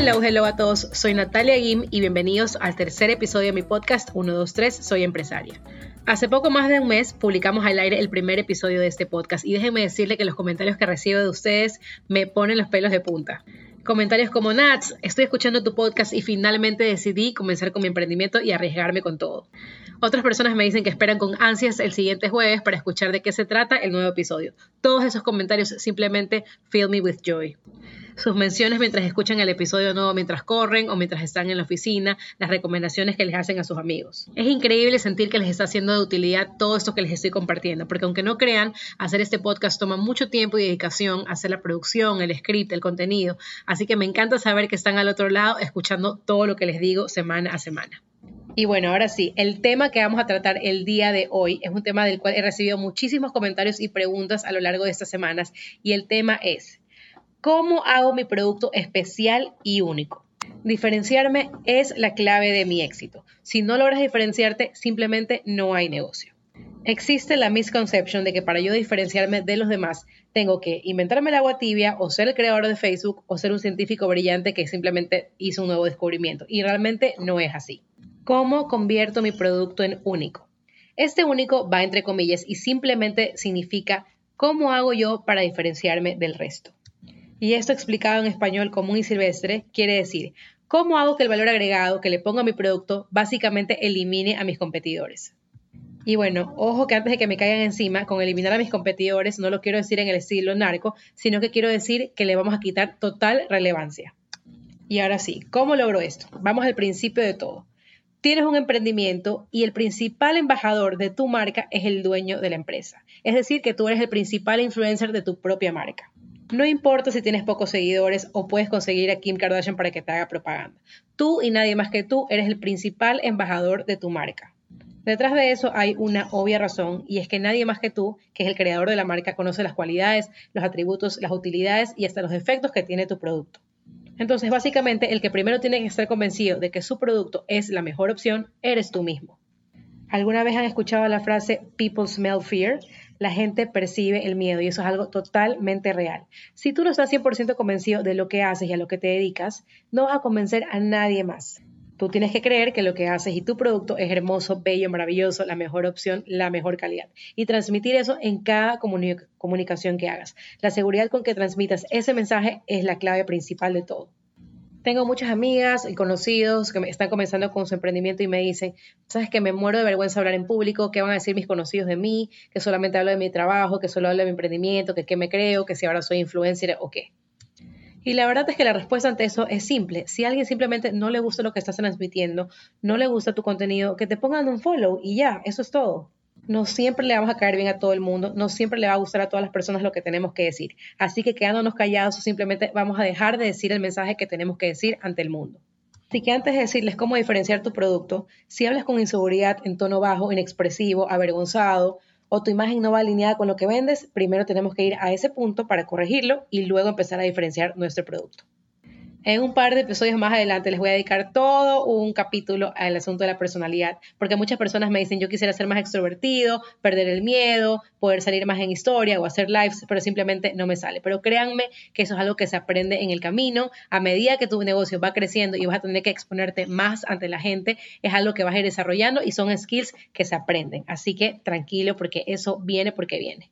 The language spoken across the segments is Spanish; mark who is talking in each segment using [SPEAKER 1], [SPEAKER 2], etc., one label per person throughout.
[SPEAKER 1] Hello, hello a todos. Soy Natalia Guim y bienvenidos al tercer episodio de mi podcast 123 Soy Empresaria. Hace poco más de un mes publicamos al aire el primer episodio de este podcast y déjenme decirle que los comentarios que recibo de ustedes me ponen los pelos de punta. Comentarios como Nats, estoy escuchando tu podcast y finalmente decidí comenzar con mi emprendimiento y arriesgarme con todo. Otras personas me dicen que esperan con ansias el siguiente jueves para escuchar de qué se trata el nuevo episodio. Todos esos comentarios simplemente fill me with joy sus menciones mientras escuchan el episodio nuevo, mientras corren o mientras están en la oficina, las recomendaciones que les hacen a sus amigos. Es increíble sentir que les está haciendo de utilidad todo esto que les estoy compartiendo, porque aunque no crean, hacer este podcast toma mucho tiempo y dedicación, hacer la producción, el script, el contenido, así que me encanta saber que están al otro lado escuchando todo lo que les digo semana a semana. Y bueno, ahora sí, el tema que vamos a tratar el día de hoy es un tema del cual he recibido muchísimos comentarios y preguntas a lo largo de estas semanas y el tema es ¿Cómo hago mi producto especial y único? Diferenciarme es la clave de mi éxito. Si no logras diferenciarte, simplemente no hay negocio. Existe la misconception de que para yo diferenciarme de los demás, tengo que inventarme el agua tibia o ser el creador de Facebook o ser un científico brillante que simplemente hizo un nuevo descubrimiento. Y realmente no es así. ¿Cómo convierto mi producto en único? Este único va entre comillas y simplemente significa cómo hago yo para diferenciarme del resto. Y esto explicado en español común y silvestre quiere decir, ¿cómo hago que el valor agregado que le pongo a mi producto básicamente elimine a mis competidores? Y bueno, ojo que antes de que me caigan encima, con eliminar a mis competidores no lo quiero decir en el estilo narco, sino que quiero decir que le vamos a quitar total relevancia. Y ahora sí, ¿cómo logro esto? Vamos al principio de todo. Tienes un emprendimiento y el principal embajador de tu marca es el dueño de la empresa. Es decir, que tú eres el principal influencer de tu propia marca. No importa si tienes pocos seguidores o puedes conseguir a Kim Kardashian para que te haga propaganda. Tú y nadie más que tú eres el principal embajador de tu marca. Detrás de eso hay una obvia razón y es que nadie más que tú, que es el creador de la marca, conoce las cualidades, los atributos, las utilidades y hasta los defectos que tiene tu producto. Entonces, básicamente, el que primero tiene que estar convencido de que su producto es la mejor opción, eres tú mismo. ¿Alguna vez han escuchado la frase People smell fear? la gente percibe el miedo y eso es algo totalmente real. Si tú no estás 100% convencido de lo que haces y a lo que te dedicas, no vas a convencer a nadie más. Tú tienes que creer que lo que haces y tu producto es hermoso, bello, maravilloso, la mejor opción, la mejor calidad. Y transmitir eso en cada comunicación que hagas. La seguridad con que transmitas ese mensaje es la clave principal de todo. Tengo muchas amigas y conocidos que están comenzando con su emprendimiento y me dicen, sabes que me muero de vergüenza hablar en público, qué van a decir mis conocidos de mí, que solamente hablo de mi trabajo, que solo hablo de mi emprendimiento, que qué me creo, que si ahora soy influencer o qué. Y la verdad es que la respuesta ante eso es simple. Si a alguien simplemente no le gusta lo que estás transmitiendo, no le gusta tu contenido, que te pongan un follow y ya, eso es todo no siempre le vamos a caer bien a todo el mundo, no siempre le va a gustar a todas las personas lo que tenemos que decir. Así que quedándonos callados simplemente vamos a dejar de decir el mensaje que tenemos que decir ante el mundo. Así que antes de decirles cómo diferenciar tu producto, si hablas con inseguridad en tono bajo, inexpresivo, avergonzado o tu imagen no va alineada con lo que vendes, primero tenemos que ir a ese punto para corregirlo y luego empezar a diferenciar nuestro producto. En un par de episodios más adelante les voy a dedicar todo un capítulo al asunto de la personalidad, porque muchas personas me dicen yo quisiera ser más extrovertido, perder el miedo, poder salir más en historia o hacer lives, pero simplemente no me sale. Pero créanme que eso es algo que se aprende en el camino. A medida que tu negocio va creciendo y vas a tener que exponerte más ante la gente, es algo que vas a ir desarrollando y son skills que se aprenden. Así que tranquilo porque eso viene porque viene.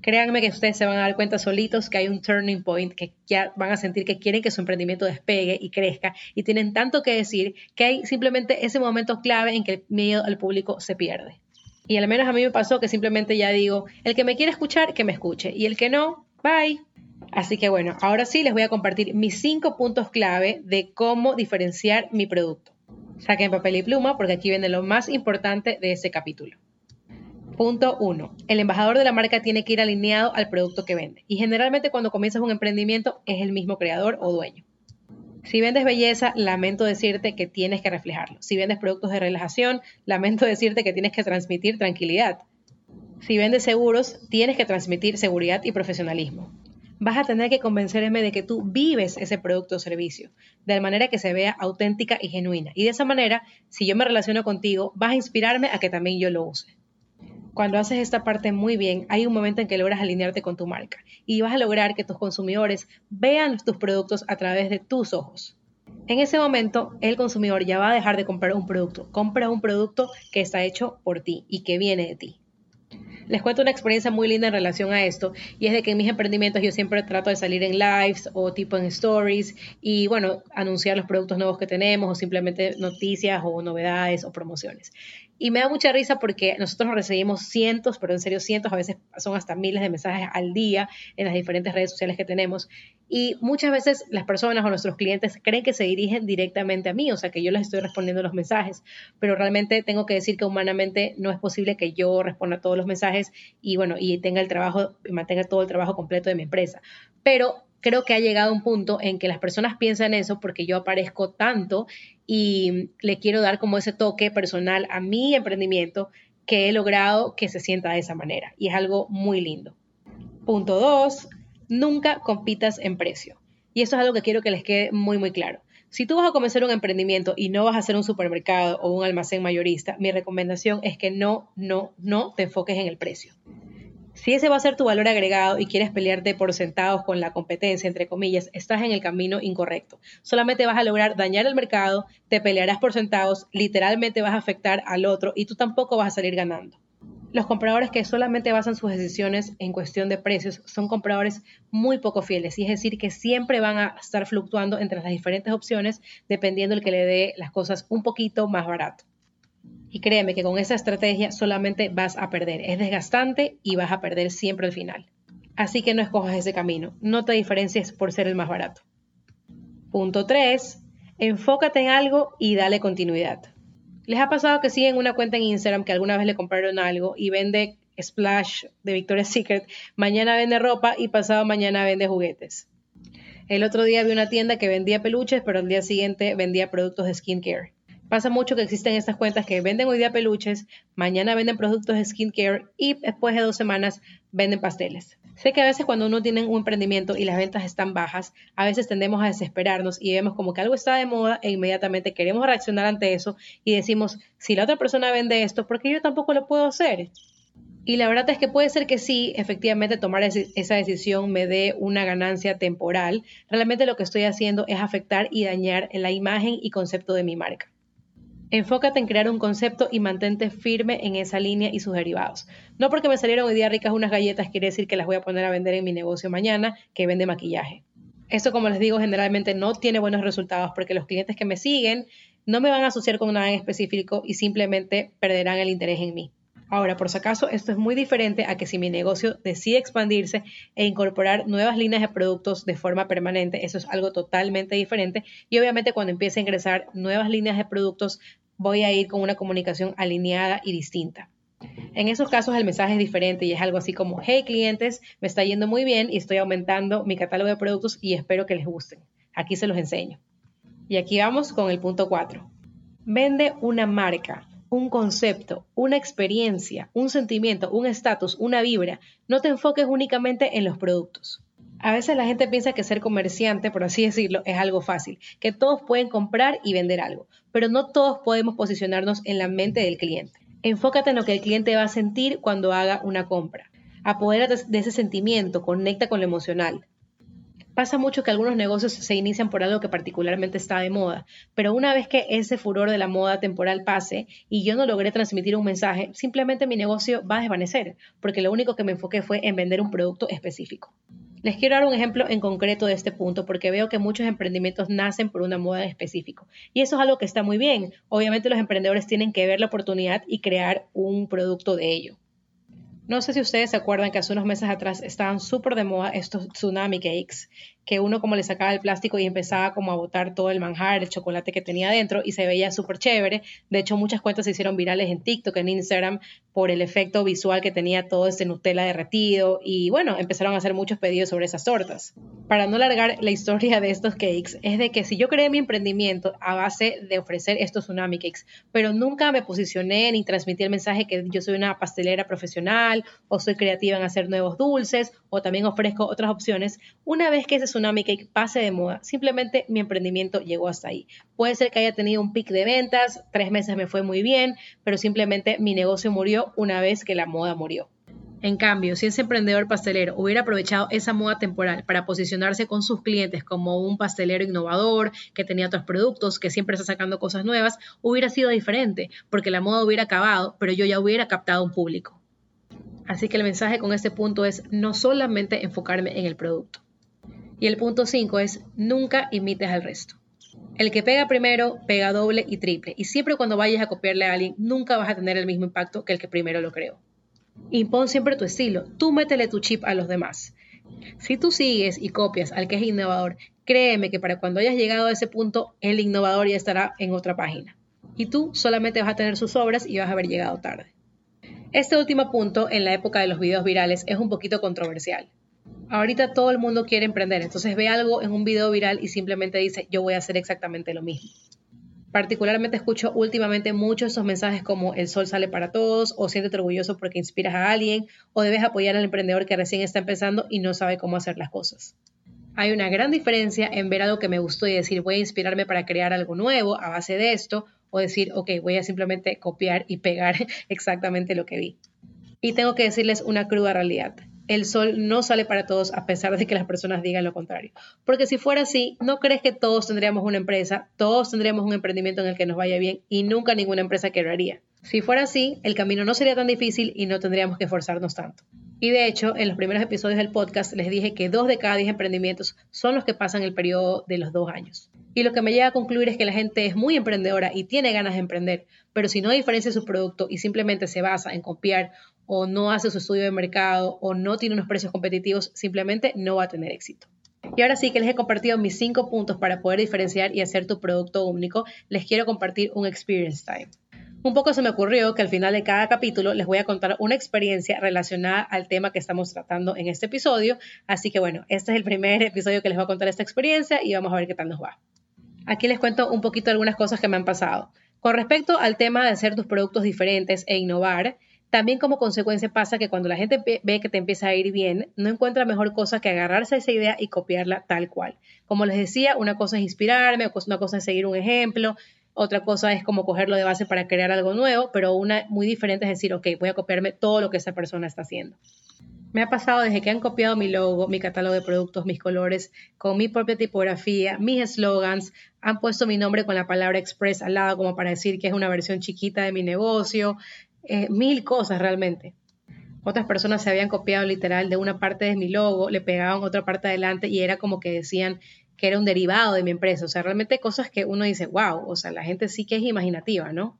[SPEAKER 1] Créanme que ustedes se van a dar cuenta solitos que hay un turning point, que ya van a sentir que quieren que su emprendimiento despegue y crezca y tienen tanto que decir que hay simplemente ese momento clave en que el miedo al público se pierde. Y al menos a mí me pasó que simplemente ya digo, el que me quiere escuchar, que me escuche y el que no, bye. Así que bueno, ahora sí les voy a compartir mis cinco puntos clave de cómo diferenciar mi producto. Saquen papel y pluma porque aquí viene lo más importante de este capítulo. Punto 1. El embajador de la marca tiene que ir alineado al producto que vende. Y generalmente cuando comienzas un emprendimiento es el mismo creador o dueño. Si vendes belleza, lamento decirte que tienes que reflejarlo. Si vendes productos de relajación, lamento decirte que tienes que transmitir tranquilidad. Si vendes seguros, tienes que transmitir seguridad y profesionalismo. Vas a tener que convencerme de que tú vives ese producto o servicio, de manera que se vea auténtica y genuina. Y de esa manera, si yo me relaciono contigo, vas a inspirarme a que también yo lo use. Cuando haces esta parte muy bien, hay un momento en que logras alinearte con tu marca y vas a lograr que tus consumidores vean tus productos a través de tus ojos. En ese momento, el consumidor ya va a dejar de comprar un producto. Compra un producto que está hecho por ti y que viene de ti. Les cuento una experiencia muy linda en relación a esto y es de que en mis emprendimientos yo siempre trato de salir en lives o tipo en stories y bueno, anunciar los productos nuevos que tenemos o simplemente noticias o novedades o promociones. Y me da mucha risa porque nosotros recibimos cientos, pero en serio cientos, a veces son hasta miles de mensajes al día en las diferentes redes sociales que tenemos. Y muchas veces las personas o nuestros clientes creen que se dirigen directamente a mí, o sea, que yo les estoy respondiendo los mensajes, pero realmente tengo que decir que humanamente no es posible que yo responda todos los mensajes y bueno, y tenga el trabajo, mantenga todo el trabajo completo de mi empresa. Pero creo que ha llegado un punto en que las personas piensan eso porque yo aparezco tanto y le quiero dar como ese toque personal a mi emprendimiento que he logrado que se sienta de esa manera y es algo muy lindo. Punto dos, nunca compitas en precio. Y eso es algo que quiero que les quede muy muy claro. Si tú vas a comenzar un emprendimiento y no vas a hacer un supermercado o un almacén mayorista, mi recomendación es que no, no, no te enfoques en el precio. Si ese va a ser tu valor agregado y quieres pelearte por centavos con la competencia, entre comillas, estás en el camino incorrecto. Solamente vas a lograr dañar el mercado, te pelearás por centavos, literalmente vas a afectar al otro y tú tampoco vas a salir ganando. Los compradores que solamente basan sus decisiones en cuestión de precios son compradores muy poco fieles y es decir que siempre van a estar fluctuando entre las diferentes opciones dependiendo el que le dé las cosas un poquito más barato. Y créeme que con esa estrategia solamente vas a perder. Es desgastante y vas a perder siempre al final. Así que no escojas ese camino. No te diferencies por ser el más barato. Punto 3. Enfócate en algo y dale continuidad. ¿Les ha pasado que siguen una cuenta en Instagram que alguna vez le compraron algo y vende Splash de Victoria's Secret, mañana vende ropa y pasado mañana vende juguetes? El otro día vi una tienda que vendía peluches, pero al día siguiente vendía productos de skincare. Pasa mucho que existen estas cuentas que venden hoy día peluches, mañana venden productos de skincare y después de dos semanas venden pasteles. Sé que a veces cuando uno tiene un emprendimiento y las ventas están bajas, a veces tendemos a desesperarnos y vemos como que algo está de moda e inmediatamente queremos reaccionar ante eso y decimos, si la otra persona vende esto, ¿por qué yo tampoco lo puedo hacer? Y la verdad es que puede ser que sí, efectivamente tomar esa decisión me dé una ganancia temporal. Realmente lo que estoy haciendo es afectar y dañar la imagen y concepto de mi marca. Enfócate en crear un concepto y mantente firme en esa línea y sus derivados. No porque me salieron hoy día ricas unas galletas quiere decir que las voy a poner a vender en mi negocio mañana que vende maquillaje. Eso, como les digo, generalmente no tiene buenos resultados porque los clientes que me siguen no me van a asociar con nada en específico y simplemente perderán el interés en mí. Ahora, por si acaso, esto es muy diferente a que si mi negocio decide expandirse e incorporar nuevas líneas de productos de forma permanente, eso es algo totalmente diferente. Y obviamente cuando empiece a ingresar nuevas líneas de productos, voy a ir con una comunicación alineada y distinta. En esos casos el mensaje es diferente y es algo así como, hey clientes, me está yendo muy bien y estoy aumentando mi catálogo de productos y espero que les gusten. Aquí se los enseño. Y aquí vamos con el punto 4. Vende una marca, un concepto, una experiencia, un sentimiento, un estatus, una vibra. No te enfoques únicamente en los productos. A veces la gente piensa que ser comerciante, por así decirlo, es algo fácil, que todos pueden comprar y vender algo, pero no todos podemos posicionarnos en la mente del cliente. Enfócate en lo que el cliente va a sentir cuando haga una compra. Apodérate de ese sentimiento, conecta con lo emocional. Pasa mucho que algunos negocios se inician por algo que particularmente está de moda, pero una vez que ese furor de la moda temporal pase y yo no logré transmitir un mensaje, simplemente mi negocio va a desvanecer, porque lo único que me enfoqué fue en vender un producto específico. Les quiero dar un ejemplo en concreto de este punto porque veo que muchos emprendimientos nacen por una moda en específico y eso es algo que está muy bien. Obviamente los emprendedores tienen que ver la oportunidad y crear un producto de ello. No sé si ustedes se acuerdan que hace unos meses atrás estaban súper de moda estos tsunami cakes que uno como le sacaba el plástico y empezaba como a botar todo el manjar, el chocolate que tenía dentro y se veía súper chévere. De hecho, muchas cuentas se hicieron virales en TikTok, en Instagram, por el efecto visual que tenía todo ese Nutella derretido y bueno, empezaron a hacer muchos pedidos sobre esas tortas. Para no alargar la historia de estos cakes, es de que si yo creé mi emprendimiento a base de ofrecer estos tsunami cakes, pero nunca me posicioné ni transmití el mensaje que yo soy una pastelera profesional o soy creativa en hacer nuevos dulces o también ofrezco otras opciones, una vez que ese Tsunami Cake pase de moda, simplemente mi emprendimiento llegó hasta ahí. Puede ser que haya tenido un pic de ventas, tres meses me fue muy bien, pero simplemente mi negocio murió una vez que la moda murió. En cambio, si ese emprendedor pastelero hubiera aprovechado esa moda temporal para posicionarse con sus clientes como un pastelero innovador, que tenía otros productos, que siempre está sacando cosas nuevas, hubiera sido diferente, porque la moda hubiera acabado, pero yo ya hubiera captado un público. Así que el mensaje con este punto es no solamente enfocarme en el producto. Y el punto 5 es nunca imites al resto. El que pega primero, pega doble y triple. Y siempre cuando vayas a copiarle a alguien, nunca vas a tener el mismo impacto que el que primero lo creó. Impon siempre tu estilo, tú métele tu chip a los demás. Si tú sigues y copias al que es innovador, créeme que para cuando hayas llegado a ese punto, el innovador ya estará en otra página. Y tú solamente vas a tener sus obras y vas a haber llegado tarde. Este último punto, en la época de los videos virales, es un poquito controversial. Ahorita todo el mundo quiere emprender, entonces ve algo en un video viral y simplemente dice, yo voy a hacer exactamente lo mismo. Particularmente escucho últimamente muchos esos mensajes como el sol sale para todos o siéntete orgulloso porque inspiras a alguien o debes apoyar al emprendedor que recién está empezando y no sabe cómo hacer las cosas. Hay una gran diferencia en ver algo que me gustó y decir voy a inspirarme para crear algo nuevo a base de esto o decir ok voy a simplemente copiar y pegar exactamente lo que vi. Y tengo que decirles una cruda realidad el sol no sale para todos a pesar de que las personas digan lo contrario. Porque si fuera así, ¿no crees que todos tendríamos una empresa, todos tendríamos un emprendimiento en el que nos vaya bien y nunca ninguna empresa quebraría? Si fuera así, el camino no sería tan difícil y no tendríamos que esforzarnos tanto. Y de hecho, en los primeros episodios del podcast les dije que dos de cada diez emprendimientos son los que pasan el periodo de los dos años. Y lo que me lleva a concluir es que la gente es muy emprendedora y tiene ganas de emprender, pero si no diferencia su producto y simplemente se basa en copiar o no hace su estudio de mercado o no tiene unos precios competitivos, simplemente no va a tener éxito. Y ahora sí que les he compartido mis cinco puntos para poder diferenciar y hacer tu producto único, les quiero compartir un experience time. Un poco se me ocurrió que al final de cada capítulo les voy a contar una experiencia relacionada al tema que estamos tratando en este episodio. Así que bueno, este es el primer episodio que les voy a contar esta experiencia y vamos a ver qué tal nos va. Aquí les cuento un poquito algunas cosas que me han pasado. Con respecto al tema de hacer tus productos diferentes e innovar, también como consecuencia pasa que cuando la gente ve que te empieza a ir bien, no encuentra mejor cosa que agarrarse a esa idea y copiarla tal cual. Como les decía, una cosa es inspirarme, una cosa es seguir un ejemplo, otra cosa es como cogerlo de base para crear algo nuevo, pero una muy diferente es decir, ok, voy a copiarme todo lo que esa persona está haciendo. Me ha pasado desde que han copiado mi logo, mi catálogo de productos, mis colores, con mi propia tipografía, mis slogans, han puesto mi nombre con la palabra Express al lado como para decir que es una versión chiquita de mi negocio, eh, mil cosas realmente. Otras personas se habían copiado literal de una parte de mi logo, le pegaban otra parte adelante y era como que decían que era un derivado de mi empresa. O sea, realmente cosas que uno dice, wow, o sea, la gente sí que es imaginativa, ¿no?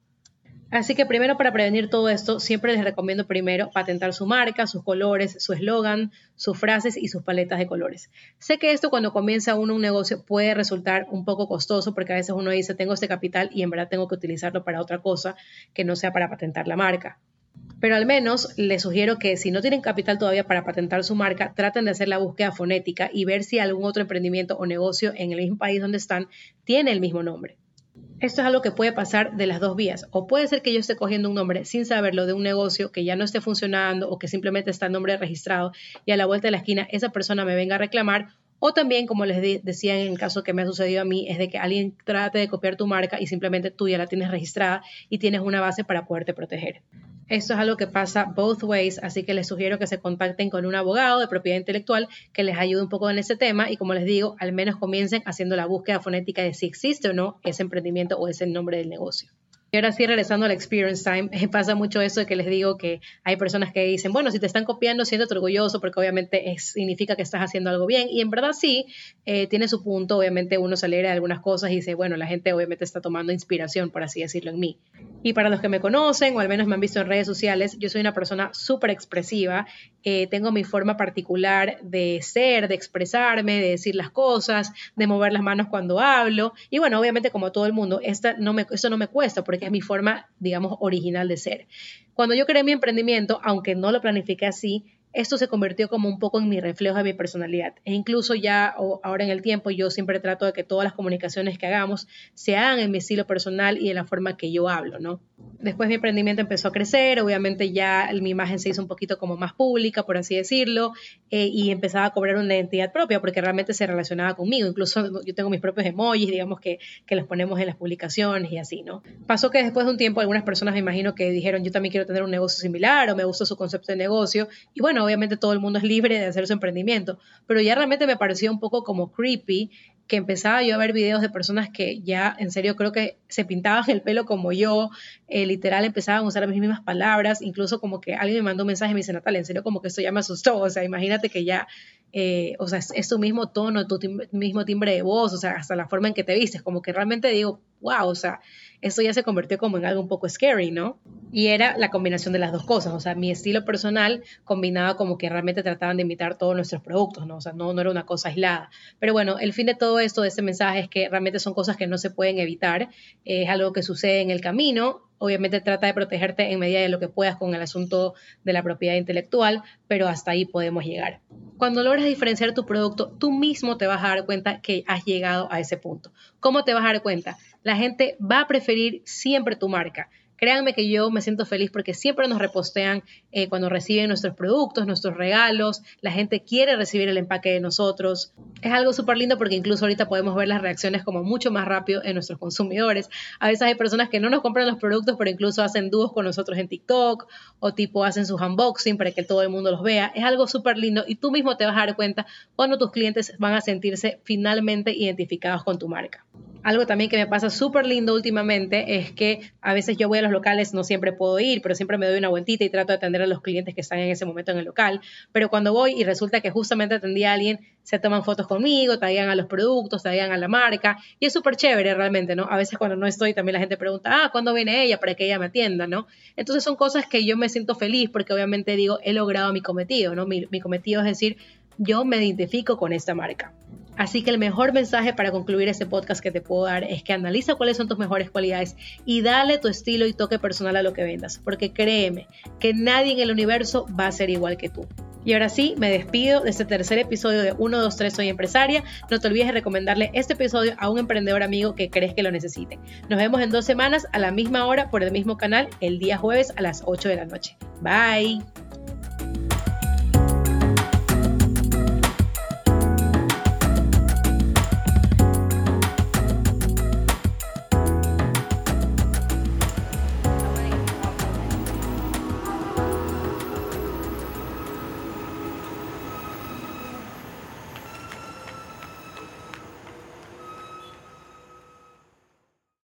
[SPEAKER 1] Así que primero para prevenir todo esto, siempre les recomiendo primero patentar su marca, sus colores, su eslogan, sus frases y sus paletas de colores. Sé que esto cuando comienza uno un negocio puede resultar un poco costoso porque a veces uno dice tengo este capital y en verdad tengo que utilizarlo para otra cosa que no sea para patentar la marca. Pero al menos les sugiero que si no tienen capital todavía para patentar su marca, traten de hacer la búsqueda fonética y ver si algún otro emprendimiento o negocio en el mismo país donde están tiene el mismo nombre. Esto es algo que puede pasar de las dos vías. O puede ser que yo esté cogiendo un nombre sin saberlo de un negocio que ya no esté funcionando o que simplemente está el nombre registrado y a la vuelta de la esquina esa persona me venga a reclamar. O también, como les decía en el caso que me ha sucedido a mí, es de que alguien trate de copiar tu marca y simplemente tú ya la tienes registrada y tienes una base para poderte proteger. Esto es algo que pasa both ways, así que les sugiero que se contacten con un abogado de propiedad intelectual que les ayude un poco en ese tema y como les digo, al menos comiencen haciendo la búsqueda fonética de si existe o no ese emprendimiento o ese nombre del negocio. Y ahora sí, regresando al experience time, pasa mucho eso de que les digo que hay personas que dicen, bueno, si te están copiando, siéntete orgulloso porque obviamente significa que estás haciendo algo bien. Y en verdad sí, eh, tiene su punto. Obviamente uno se alegra de algunas cosas y dice, bueno, la gente obviamente está tomando inspiración, por así decirlo, en mí. Y para los que me conocen o al menos me han visto en redes sociales, yo soy una persona súper expresiva. Eh, tengo mi forma particular de ser, de expresarme, de decir las cosas, de mover las manos cuando hablo. Y bueno, obviamente como todo el mundo, esta no me, esto no me cuesta porque que es mi forma, digamos, original de ser. Cuando yo creé mi emprendimiento, aunque no lo planifiqué así, esto se convirtió como un poco en mi reflejo de mi personalidad. E incluso ya ahora en el tiempo yo siempre trato de que todas las comunicaciones que hagamos se hagan en mi estilo personal y en la forma que yo hablo, ¿no? Después mi emprendimiento empezó a crecer, obviamente ya mi imagen se hizo un poquito como más pública, por así decirlo, eh, y empezaba a cobrar una identidad propia porque realmente se relacionaba conmigo. Incluso yo tengo mis propios emojis, digamos, que, que los ponemos en las publicaciones y así, ¿no? Pasó que después de un tiempo algunas personas me imagino que dijeron yo también quiero tener un negocio similar o me gusta su concepto de negocio. Y bueno, obviamente todo el mundo es libre de hacer su emprendimiento, pero ya realmente me parecía un poco como creepy que empezaba yo a ver videos de personas que ya en serio creo que se pintaban el pelo como yo, eh, literal empezaban a usar las mismas palabras, incluso como que alguien me mandó un mensaje y me dice, Natalia, en serio como que esto ya me asustó, o sea, imagínate que ya, eh, o sea, es, tu mismo tono, tu mismo timbre de voz, o sea, hasta la forma en que te vistes, como que realmente digo, wow, o sea, esto ya se convirtió como en algo un poco scary, ¿no? Y era la combinación de las dos cosas, o sea, mi estilo personal combinaba como que realmente trataban de imitar todos nuestros productos, ¿no? O sea, no, no era una cosa aislada. Pero bueno, el fin de todo esto, de este mensaje, es que realmente son cosas que no se pueden evitar, es algo que sucede en el camino, obviamente trata de protegerte en medida de lo que puedas con el asunto de la propiedad intelectual, pero hasta ahí podemos llegar. Cuando logras diferenciar tu producto, tú mismo te vas a dar cuenta que has llegado a ese punto. ¿Cómo te vas a dar cuenta? La gente va a preferir siempre tu marca. Créanme que yo me siento feliz porque siempre nos repostean eh, cuando reciben nuestros productos, nuestros regalos. La gente quiere recibir el empaque de nosotros. Es algo súper lindo porque incluso ahorita podemos ver las reacciones como mucho más rápido en nuestros consumidores. A veces hay personas que no nos compran los productos, pero incluso hacen dúos con nosotros en TikTok o tipo hacen sus unboxing para que todo el mundo los vea. Es algo súper lindo y tú mismo te vas a dar cuenta cuando tus clientes van a sentirse finalmente identificados con tu marca. Algo también que me pasa súper lindo últimamente es que a veces yo voy a los locales, no siempre puedo ir, pero siempre me doy una vueltita y trato de atender a los clientes que están en ese momento en el local. Pero cuando voy y resulta que justamente atendí a alguien, se toman fotos conmigo, traigan a los productos, traigan a la marca y es súper chévere realmente, ¿no? A veces cuando no estoy también la gente pregunta, ah, ¿cuándo viene ella para que ella me atienda, ¿no? Entonces son cosas que yo me siento feliz porque obviamente digo, he logrado mi cometido, ¿no? Mi, mi cometido es decir, yo me identifico con esta marca. Así que el mejor mensaje para concluir este podcast que te puedo dar es que analiza cuáles son tus mejores cualidades y dale tu estilo y toque personal a lo que vendas, porque créeme que nadie en el universo va a ser igual que tú. Y ahora sí, me despido de este tercer episodio de 1, 2, 3 Soy Empresaria. No te olvides de recomendarle este episodio a un emprendedor amigo que crees que lo necesite. Nos vemos en dos semanas a la misma hora por el mismo canal el día jueves a las 8 de la noche. Bye.